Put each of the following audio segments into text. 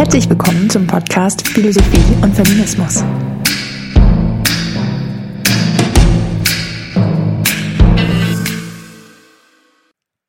Herzlich willkommen zum Podcast Philosophie und Feminismus.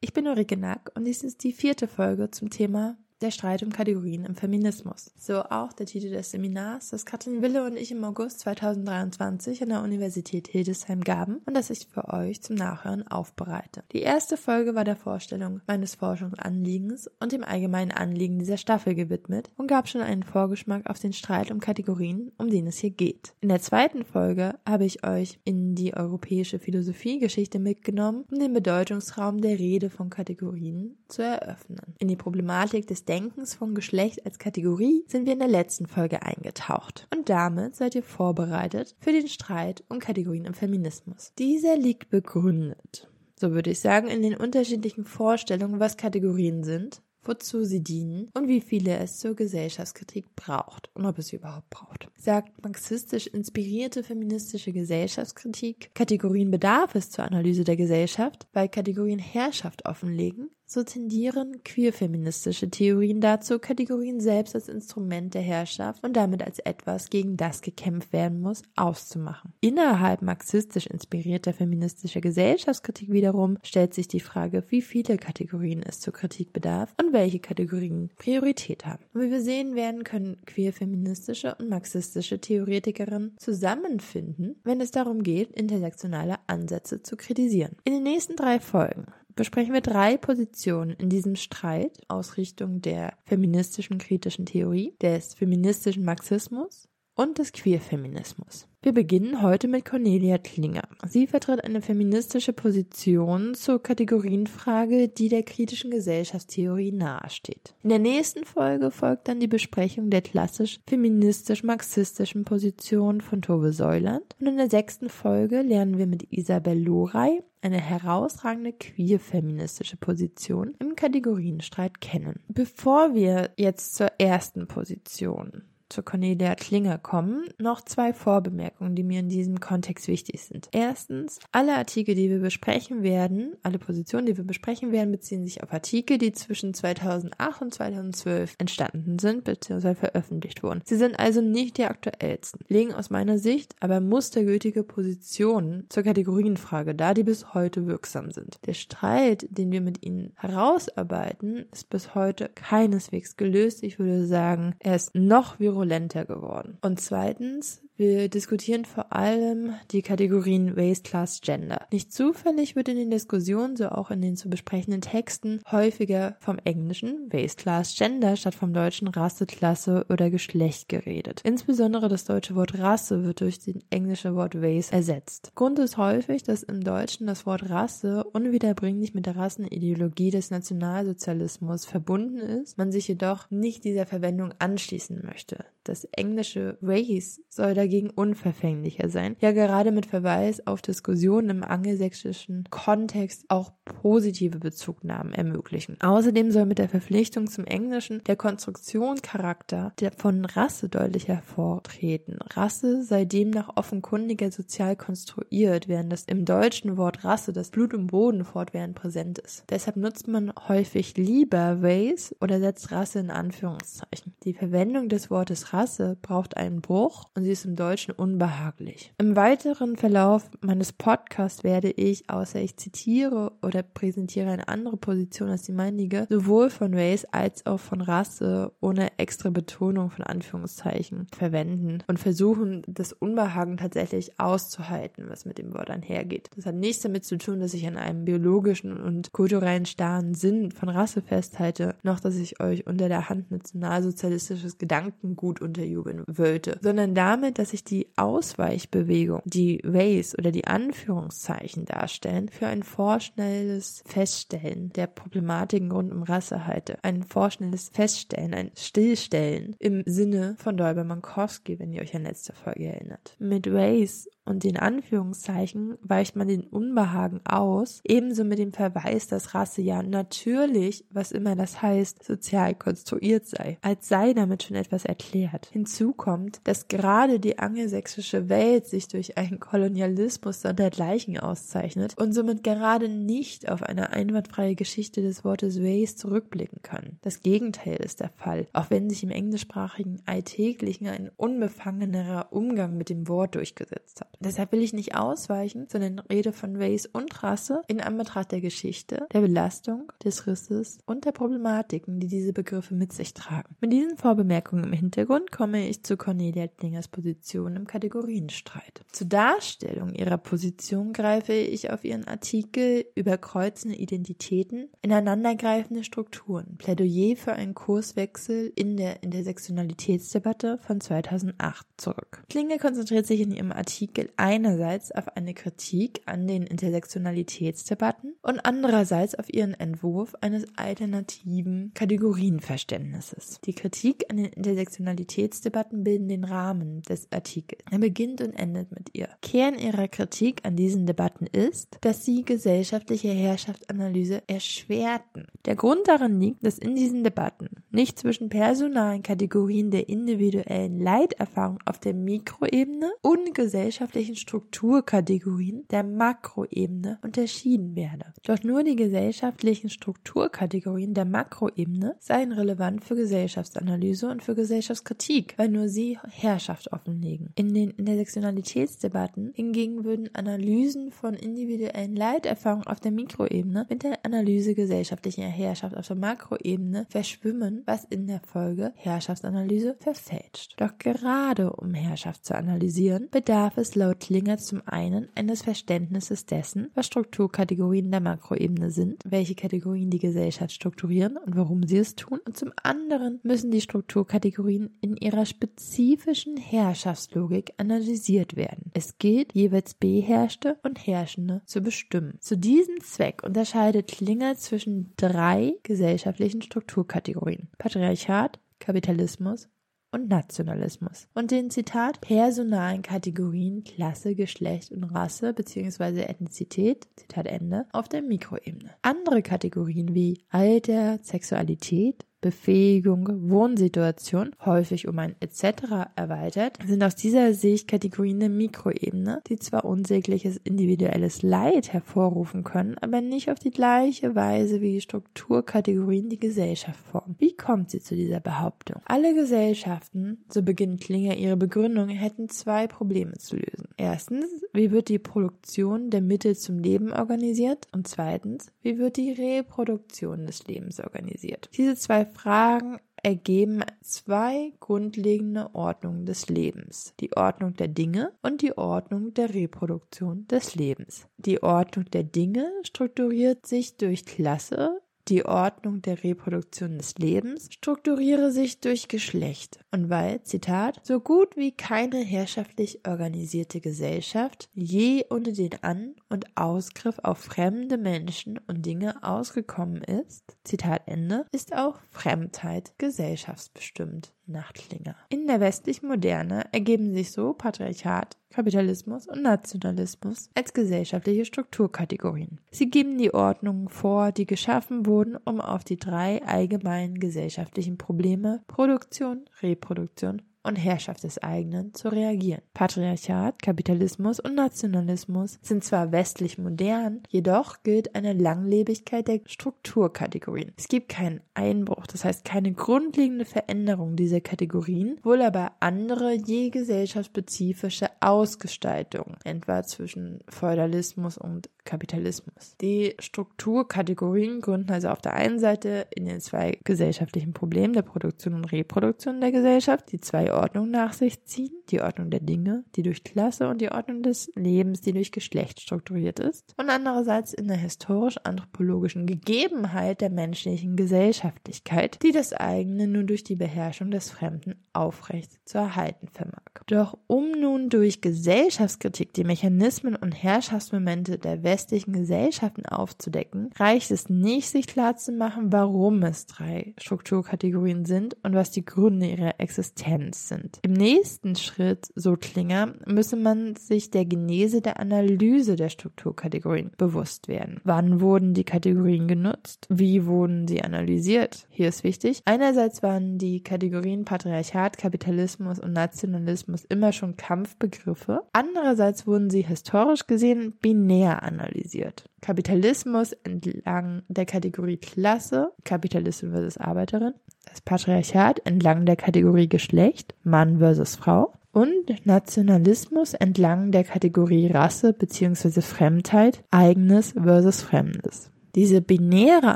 Ich bin Ulrike Nack und dies ist die vierte Folge zum Thema der Streit um Kategorien im Feminismus. So auch der Titel des Seminars, das Katrin Wille und ich im August 2023 an der Universität Hildesheim gaben und das ich für euch zum Nachhören aufbereite. Die erste Folge war der Vorstellung meines Forschungsanliegens und dem allgemeinen Anliegen dieser Staffel gewidmet und gab schon einen Vorgeschmack auf den Streit um Kategorien, um den es hier geht. In der zweiten Folge habe ich euch in die europäische Philosophiegeschichte mitgenommen, um den Bedeutungsraum der Rede von Kategorien zu eröffnen. In die Problematik des Denkens von Geschlecht als Kategorie sind wir in der letzten Folge eingetaucht. Und damit seid ihr vorbereitet für den Streit um Kategorien im Feminismus. Dieser liegt begründet, so würde ich sagen, in den unterschiedlichen Vorstellungen, was Kategorien sind, wozu sie dienen und wie viele es zur Gesellschaftskritik braucht und ob es sie überhaupt braucht. Sagt marxistisch inspirierte feministische Gesellschaftskritik, Kategorien bedarf es zur Analyse der Gesellschaft, weil Kategorien Herrschaft offenlegen, so tendieren queerfeministische Theorien dazu, Kategorien selbst als Instrument der Herrschaft und damit als etwas, gegen das gekämpft werden muss, auszumachen. Innerhalb marxistisch inspirierter feministischer Gesellschaftskritik wiederum stellt sich die Frage, wie viele Kategorien es zur Kritik bedarf und welche Kategorien Priorität haben. Und wie wir sehen werden, können queerfeministische und marxistische Theoretikerinnen zusammenfinden, wenn es darum geht, intersektionale Ansätze zu kritisieren. In den nächsten drei Folgen besprechen wir drei Positionen in diesem Streit aus Richtung der feministischen kritischen Theorie, des feministischen Marxismus und des Queerfeminismus. Wir beginnen heute mit Cornelia Klinger. Sie vertritt eine feministische Position zur Kategorienfrage, die der kritischen Gesellschaftstheorie nahesteht. In der nächsten Folge folgt dann die Besprechung der klassisch feministisch-marxistischen Position von Tove Säuland und in der sechsten Folge lernen wir mit Isabel Lorey eine herausragende queer-feministische Position im Kategorienstreit kennen. Bevor wir jetzt zur ersten Position zu Cornelia Klinger kommen, noch zwei Vorbemerkungen, die mir in diesem Kontext wichtig sind. Erstens, alle Artikel, die wir besprechen werden, alle Positionen, die wir besprechen werden, beziehen sich auf Artikel, die zwischen 2008 und 2012 entstanden sind bzw. veröffentlicht wurden. Sie sind also nicht die aktuellsten, legen aus meiner Sicht aber mustergültige Positionen zur Kategorienfrage dar, die bis heute wirksam sind. Der Streit, den wir mit ihnen herausarbeiten, ist bis heute keineswegs gelöst. Ich würde sagen, er ist noch virulenter virulenter geworden. Und zweitens, wir diskutieren vor allem die Kategorien Race, Class, Gender. Nicht zufällig wird in den Diskussionen, so auch in den zu besprechenden Texten, häufiger vom Englischen Race, Class, Gender statt vom deutschen Rasse, Klasse oder Geschlecht geredet. Insbesondere das deutsche Wort Rasse wird durch das englische Wort Race ersetzt. Grund ist häufig, dass im Deutschen das Wort Rasse unwiederbringlich mit der Rassenideologie des Nationalsozialismus verbunden ist, man sich jedoch nicht dieser Verwendung anschließen möchte. Das englische Race soll dagegen unverfänglicher sein, ja gerade mit Verweis auf Diskussionen im angelsächsischen Kontext auch positive Bezugnahmen ermöglichen. Außerdem soll mit der Verpflichtung zum Englischen der Konstruktionscharakter von Rasse deutlich hervortreten. Rasse sei demnach offenkundiger sozial konstruiert, während das im deutschen Wort Rasse das Blut und Boden fortwährend präsent ist. Deshalb nutzt man häufig lieber Race oder setzt Rasse in Anführungszeichen. Die Verwendung des Wortes Rasse braucht einen Bruch und sie ist im Deutschen unbehaglich. Im weiteren Verlauf meines Podcasts werde ich, außer ich zitiere oder präsentiere eine andere Position als die meinige, sowohl von Race als auch von Rasse ohne extra Betonung von Anführungszeichen verwenden und versuchen, das Unbehagen tatsächlich auszuhalten, was mit dem Wort einhergeht. Das hat nichts damit zu tun, dass ich an einem biologischen und kulturellen starren Sinn von Rasse festhalte, noch dass ich euch unter der Hand nationalsozialistisches Gedankengut unterjubeln wollte, sondern damit, dass ich die Ausweichbewegung, die Race oder die Anführungszeichen darstellen, für ein vorschnelles Feststellen der Problematiken rund um Rasse halte. Ein vorschnelles Feststellen, ein Stillstellen im Sinne von Dolber Mankowski, wenn ihr euch an letzte Folge erinnert. Mit Race und den Anführungszeichen weicht man den Unbehagen aus, ebenso mit dem Verweis, dass Rasse ja natürlich, was immer das heißt, sozial konstruiert sei, als sei damit schon etwas erklärt. Hinzu kommt, dass gerade die angelsächsische Welt sich durch einen Kolonialismus sondergleichen auszeichnet und somit gerade nicht auf eine einwandfreie Geschichte des Wortes Race zurückblicken kann. Das Gegenteil ist der Fall, auch wenn sich im englischsprachigen Alltäglichen ein unbefangenerer Umgang mit dem Wort durchgesetzt hat. Deshalb will ich nicht ausweichen, sondern rede von Race und Rasse in Anbetracht der Geschichte, der Belastung, des Risses und der Problematiken, die diese Begriffe mit sich tragen. Mit diesen Vorbemerkungen im Hintergrund komme ich zu Cornelia Tlingers Position im Kategorienstreit. Zur Darstellung ihrer Position greife ich auf ihren Artikel über kreuzende Identitäten, ineinandergreifende Strukturen, Plädoyer für einen Kurswechsel in der Intersektionalitätsdebatte von 2008 zurück. Klinge konzentriert sich in ihrem Artikel einerseits auf eine Kritik an den Intersektionalitätsdebatten und andererseits auf ihren Entwurf eines alternativen Kategorienverständnisses. Die Kritik an den Intersektionalitätsdebatten bilden den Rahmen des Artikels. Er beginnt und endet mit ihr. Kern ihrer Kritik an diesen Debatten ist, dass sie gesellschaftliche Herrschaftsanalyse erschwerten. Der Grund darin liegt, dass in diesen Debatten nicht zwischen personalen Kategorien der individuellen Leiterfahrung auf der Mikroebene und gesellschaftlichen Strukturkategorien der Makroebene unterschieden werde. Doch nur die gesellschaftlichen Strukturkategorien der Makroebene seien relevant für Gesellschaftsanalyse und für Gesellschaftskritik, weil nur sie Herrschaft offenlegen. In den Intersektionalitätsdebatten hingegen würden Analysen von individuellen Leiterfahrungen auf der Mikroebene mit der Analyse gesellschaftlicher Herrschaft auf der Makroebene verschwimmen, was in der Folge Herrschaftsanalyse verfälscht. Doch gerade um Herrschaft zu analysieren, bedarf es laut Klinger zum einen eines Verständnisses dessen, was Strukturkategorien der Makroebene sind, welche Kategorien die Gesellschaft strukturieren und warum sie es tun, und zum anderen müssen die Strukturkategorien in ihrer spezifischen Herrschaftslogik analysiert werden. Es gilt, jeweils Beherrschte und Herrschende zu bestimmen. Zu diesem Zweck unterscheidet Klinger zwischen drei gesellschaftlichen Strukturkategorien. Patriarchat, Kapitalismus und Nationalismus und den Zitat personalen Kategorien Klasse, Geschlecht und Rasse bzw. Ethnizität, Zitat Ende, auf der Mikroebene. Andere Kategorien wie Alter, Sexualität, Befähigung, Wohnsituation, häufig um ein etc. erweitert, sind aus dieser Sicht Kategorien der Mikroebene, die zwar unsägliches individuelles Leid hervorrufen können, aber nicht auf die gleiche Weise wie Strukturkategorien die Gesellschaft formen. Wie kommt sie zu dieser Behauptung? Alle Gesellschaften, so beginnt Klinger ihre Begründung, hätten zwei Probleme zu lösen. Erstens, wie wird die Produktion der Mittel zum Leben organisiert? Und zweitens, wie wird die Reproduktion des Lebens organisiert? Diese zwei Fragen ergeben zwei grundlegende Ordnungen des Lebens. Die Ordnung der Dinge und die Ordnung der Reproduktion des Lebens. Die Ordnung der Dinge strukturiert sich durch Klasse, die Ordnung der Reproduktion des Lebens strukturiere sich durch Geschlecht und weil, Zitat, so gut wie keine herrschaftlich organisierte Gesellschaft je unter den An- und Ausgriff auf fremde Menschen und Dinge ausgekommen ist, Zitat Ende, ist auch Fremdheit gesellschaftsbestimmt. Nachtlinger. In der westlichen Moderne ergeben sich so Patriarchat, Kapitalismus und Nationalismus als gesellschaftliche Strukturkategorien. Sie geben die Ordnungen vor, die geschaffen wurden, um auf die drei allgemeinen gesellschaftlichen Probleme Produktion, Reproduktion und Herrschaft des eigenen zu reagieren. Patriarchat, Kapitalismus und Nationalismus sind zwar westlich modern, jedoch gilt eine Langlebigkeit der Strukturkategorien. Es gibt keinen Einbruch, das heißt keine grundlegende Veränderung dieser Kategorien, wohl aber andere je gesellschaftsspezifische Ausgestaltungen, etwa zwischen Feudalismus und Kapitalismus. Die Strukturkategorien gründen also auf der einen Seite in den zwei gesellschaftlichen Problemen der Produktion und Reproduktion der Gesellschaft, die zwei Ordnungen nach sich ziehen, die Ordnung der Dinge, die durch Klasse und die Ordnung des Lebens, die durch Geschlecht strukturiert ist, und andererseits in der historisch-anthropologischen Gegebenheit der menschlichen Gesellschaftlichkeit, die das eigene nur durch die Beherrschung des Fremden aufrecht zu erhalten vermag. Doch um nun durch Gesellschaftskritik die Mechanismen und Herrschaftsmomente der westlichen Gesellschaften aufzudecken, reicht es nicht, sich klarzumachen, warum es drei Strukturkategorien sind und was die Gründe ihrer Existenz sind. Im nächsten Schritt, so Klinger, müsse man sich der Genese der Analyse der Strukturkategorien bewusst werden. Wann wurden die Kategorien genutzt? Wie wurden sie analysiert? Hier ist wichtig. Einerseits waren die Kategorien Patriarchat, Kapitalismus und Nationalismus immer schon Kampfbegriffe. Andererseits wurden sie historisch gesehen binär analysiert. Kapitalismus entlang der Kategorie Klasse, Kapitalistin versus Arbeiterin, das Patriarchat entlang der Kategorie Geschlecht, Mann versus Frau und Nationalismus entlang der Kategorie Rasse bzw. Fremdheit, eigenes versus Fremdes. Diese binäre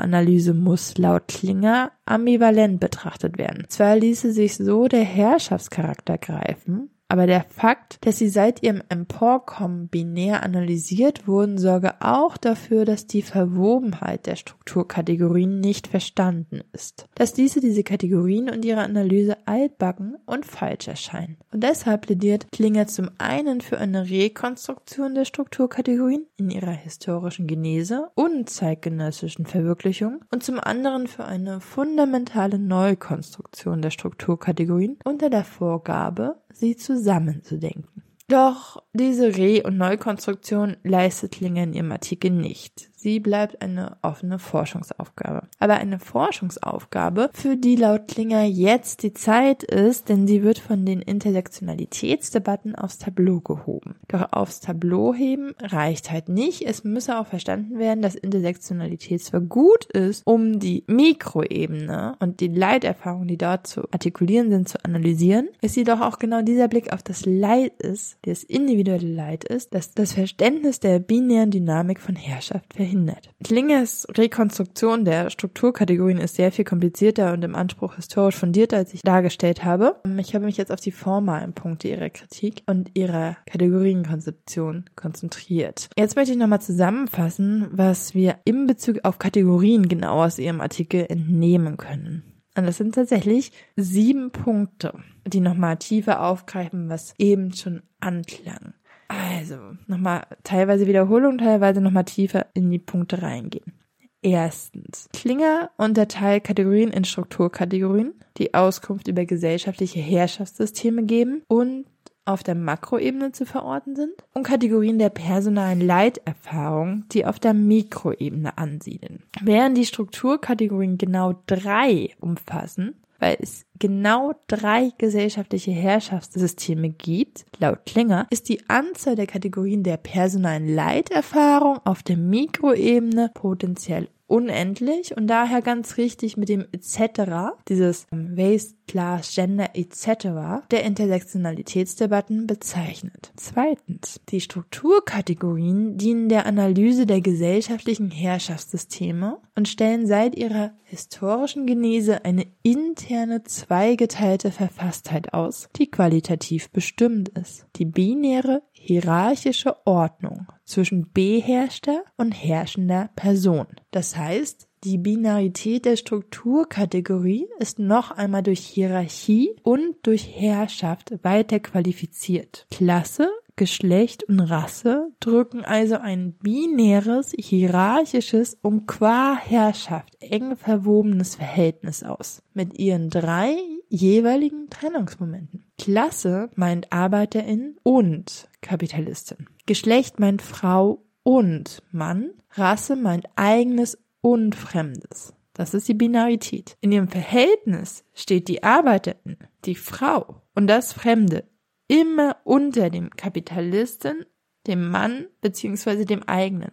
Analyse muss laut Klinger ambivalent betrachtet werden. Zwar ließe sich so der Herrschaftscharakter greifen, aber der Fakt, dass sie seit ihrem Emporkommen binär analysiert wurden, sorge auch dafür, dass die Verwobenheit der Strukturkategorien nicht verstanden ist. Dass diese diese Kategorien und ihre Analyse altbacken und falsch erscheinen. Und deshalb plädiert Klinger zum einen für eine Rekonstruktion der Strukturkategorien in ihrer historischen Genese und zeitgenössischen Verwirklichung und zum anderen für eine fundamentale Neukonstruktion der Strukturkategorien unter der Vorgabe, sie zusammenzudenken. Doch diese Re- und Neukonstruktion leistet Linger in ihrem Artikel nicht. Sie bleibt eine offene Forschungsaufgabe. Aber eine Forschungsaufgabe, für die laut Klinger jetzt die Zeit ist, denn sie wird von den Intersektionalitätsdebatten aufs Tableau gehoben. Doch aufs Tableau heben reicht halt nicht. Es müsse auch verstanden werden, dass Intersektionalität zwar gut ist, um die Mikroebene und die Leiterfahrungen, die dort zu artikulieren sind, zu analysieren, ist jedoch auch genau dieser Blick auf das Leid ist, das individuelle Leid ist, das das Verständnis der binären Dynamik von Herrschaft verhindert verhindert. Klingers Rekonstruktion der Strukturkategorien ist sehr viel komplizierter und im Anspruch historisch fundierter, als ich dargestellt habe. Ich habe mich jetzt auf die formalen Punkte ihrer Kritik und ihrer Kategorienkonzeption konzentriert. Jetzt möchte ich nochmal zusammenfassen, was wir in Bezug auf Kategorien genau aus ihrem Artikel entnehmen können. Und das sind tatsächlich sieben Punkte, die nochmal tiefer aufgreifen, was eben schon anklang. Also, nochmal teilweise Wiederholung, teilweise nochmal tiefer in die Punkte reingehen. Erstens. Klinger unterteilt Kategorien in Strukturkategorien, die Auskunft über gesellschaftliche Herrschaftssysteme geben und auf der Makroebene zu verorten sind und Kategorien der personalen Leiterfahrung, die auf der Mikroebene ansiedeln. Während die Strukturkategorien genau drei umfassen, weil es genau drei gesellschaftliche Herrschaftssysteme gibt, laut Klinger, ist die Anzahl der Kategorien der personalen Leiterfahrung auf der Mikroebene potenziell unendlich und daher ganz richtig mit dem etc., dieses Race, Class, Gender etc. der Intersektionalitätsdebatten bezeichnet. Zweitens. Die Strukturkategorien dienen der Analyse der gesellschaftlichen Herrschaftssysteme und stellen seit ihrer historischen Genese eine interne zweigeteilte Verfasstheit aus, die qualitativ bestimmt ist. Die binäre hierarchische Ordnung zwischen beherrschter und herrschender Person. Das heißt, die Binarität der Strukturkategorie ist noch einmal durch Hierarchie und durch Herrschaft weiter qualifiziert. Klasse Geschlecht und Rasse drücken also ein binäres, hierarchisches und qua Herrschaft eng verwobenes Verhältnis aus, mit ihren drei jeweiligen Trennungsmomenten. Klasse meint Arbeiterin und Kapitalistin. Geschlecht meint Frau und Mann. Rasse meint eigenes und Fremdes. Das ist die Binarität. In ihrem Verhältnis steht die Arbeiterin, die Frau und das Fremde immer unter dem Kapitalisten, dem Mann beziehungsweise dem eigenen.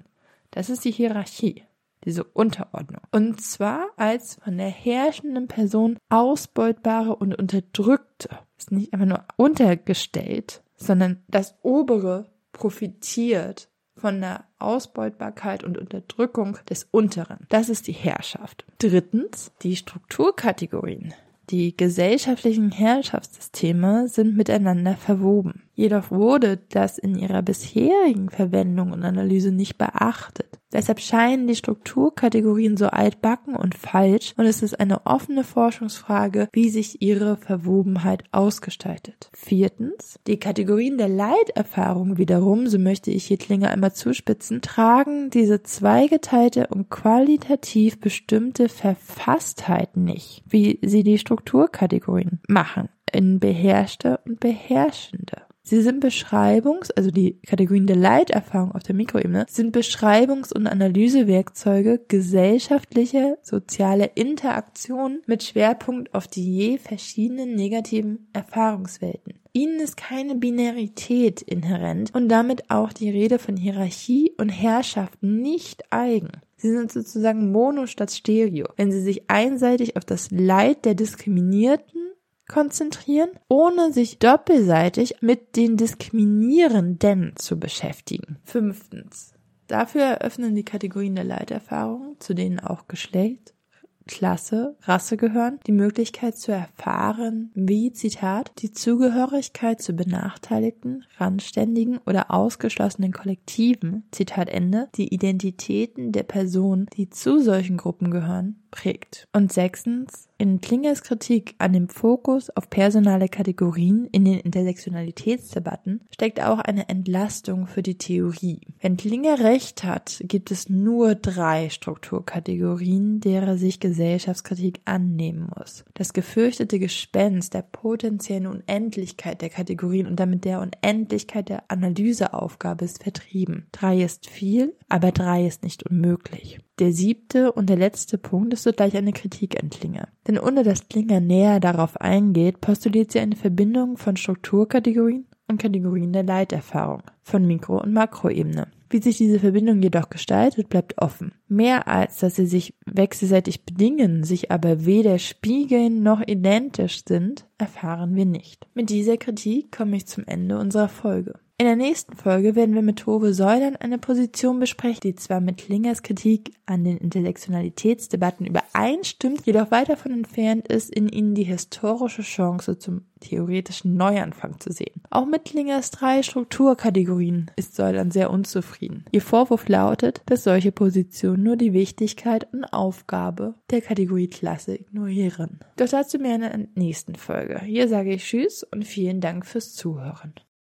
Das ist die Hierarchie, diese Unterordnung. Und zwar als von der herrschenden Person ausbeutbare und unterdrückte. Ist nicht einfach nur untergestellt, sondern das obere profitiert von der Ausbeutbarkeit und Unterdrückung des Unteren. Das ist die Herrschaft. Drittens, die Strukturkategorien. Die gesellschaftlichen Herrschaftssysteme sind miteinander verwoben. Jedoch wurde das in ihrer bisherigen Verwendung und Analyse nicht beachtet. Deshalb scheinen die Strukturkategorien so altbacken und falsch und es ist eine offene Forschungsfrage, wie sich ihre Verwobenheit ausgestaltet. Viertens, die Kategorien der Leiterfahrung wiederum, so möchte ich hier Klinge einmal zuspitzen, tragen diese zweigeteilte und qualitativ bestimmte Verfasstheit nicht, wie sie die Strukturkategorien machen. in beherrschte und beherrschende. Sie sind Beschreibungs-, also die Kategorien der Leiterfahrung auf der Mikroebene, sind Beschreibungs- und Analysewerkzeuge gesellschaftlicher, soziale Interaktionen mit Schwerpunkt auf die je verschiedenen negativen Erfahrungswelten. Ihnen ist keine Binarität inhärent und damit auch die Rede von Hierarchie und Herrschaft nicht eigen. Sie sind sozusagen Mono statt Stereo, wenn sie sich einseitig auf das Leid der Diskriminierten konzentrieren, ohne sich doppelseitig mit den Diskriminierenden zu beschäftigen. Fünftens. Dafür eröffnen die Kategorien der Leiterfahrung, zu denen auch Geschlecht, Klasse, Rasse gehören, die Möglichkeit zu erfahren, wie, Zitat, die Zugehörigkeit zu benachteiligten, randständigen oder ausgeschlossenen Kollektiven, Zitat Ende, die Identitäten der Personen, die zu solchen Gruppen gehören, prägt. Und sechstens, in Klingers Kritik an dem Fokus auf personale Kategorien in den Intersektionalitätsdebatten steckt auch eine Entlastung für die Theorie. Wenn Klinger recht hat, gibt es nur drei Strukturkategorien, derer sich Gesellschaftskritik annehmen muss. Das gefürchtete Gespenst der potenziellen Unendlichkeit der Kategorien und damit der Unendlichkeit der Analyseaufgabe ist vertrieben. Drei ist viel, aber drei ist nicht unmöglich. Der siebte und der letzte Punkt ist sogleich eine Kritik an Klinger. Denn ohne dass Klinger näher darauf eingeht, postuliert sie eine Verbindung von Strukturkategorien und Kategorien der Leiterfahrung, von Mikro- und Makroebene. Wie sich diese Verbindung jedoch gestaltet, bleibt offen. Mehr als dass sie sich wechselseitig bedingen, sich aber weder spiegeln noch identisch sind, erfahren wir nicht. Mit dieser Kritik komme ich zum Ende unserer Folge. In der nächsten Folge werden wir mit Tove Säulern eine Position besprechen, die zwar mit Klingers Kritik an den Intersektionalitätsdebatten übereinstimmt, jedoch weit davon entfernt ist, in ihnen die historische Chance zum theoretischen Neuanfang zu sehen. Auch mit Klingers drei Strukturkategorien ist Säulern sehr unzufrieden. Ihr Vorwurf lautet, dass solche Positionen nur die Wichtigkeit und Aufgabe der Kategorie Klasse ignorieren. Doch dazu mehr in der nächsten Folge. Hier sage ich Tschüss und vielen Dank fürs Zuhören.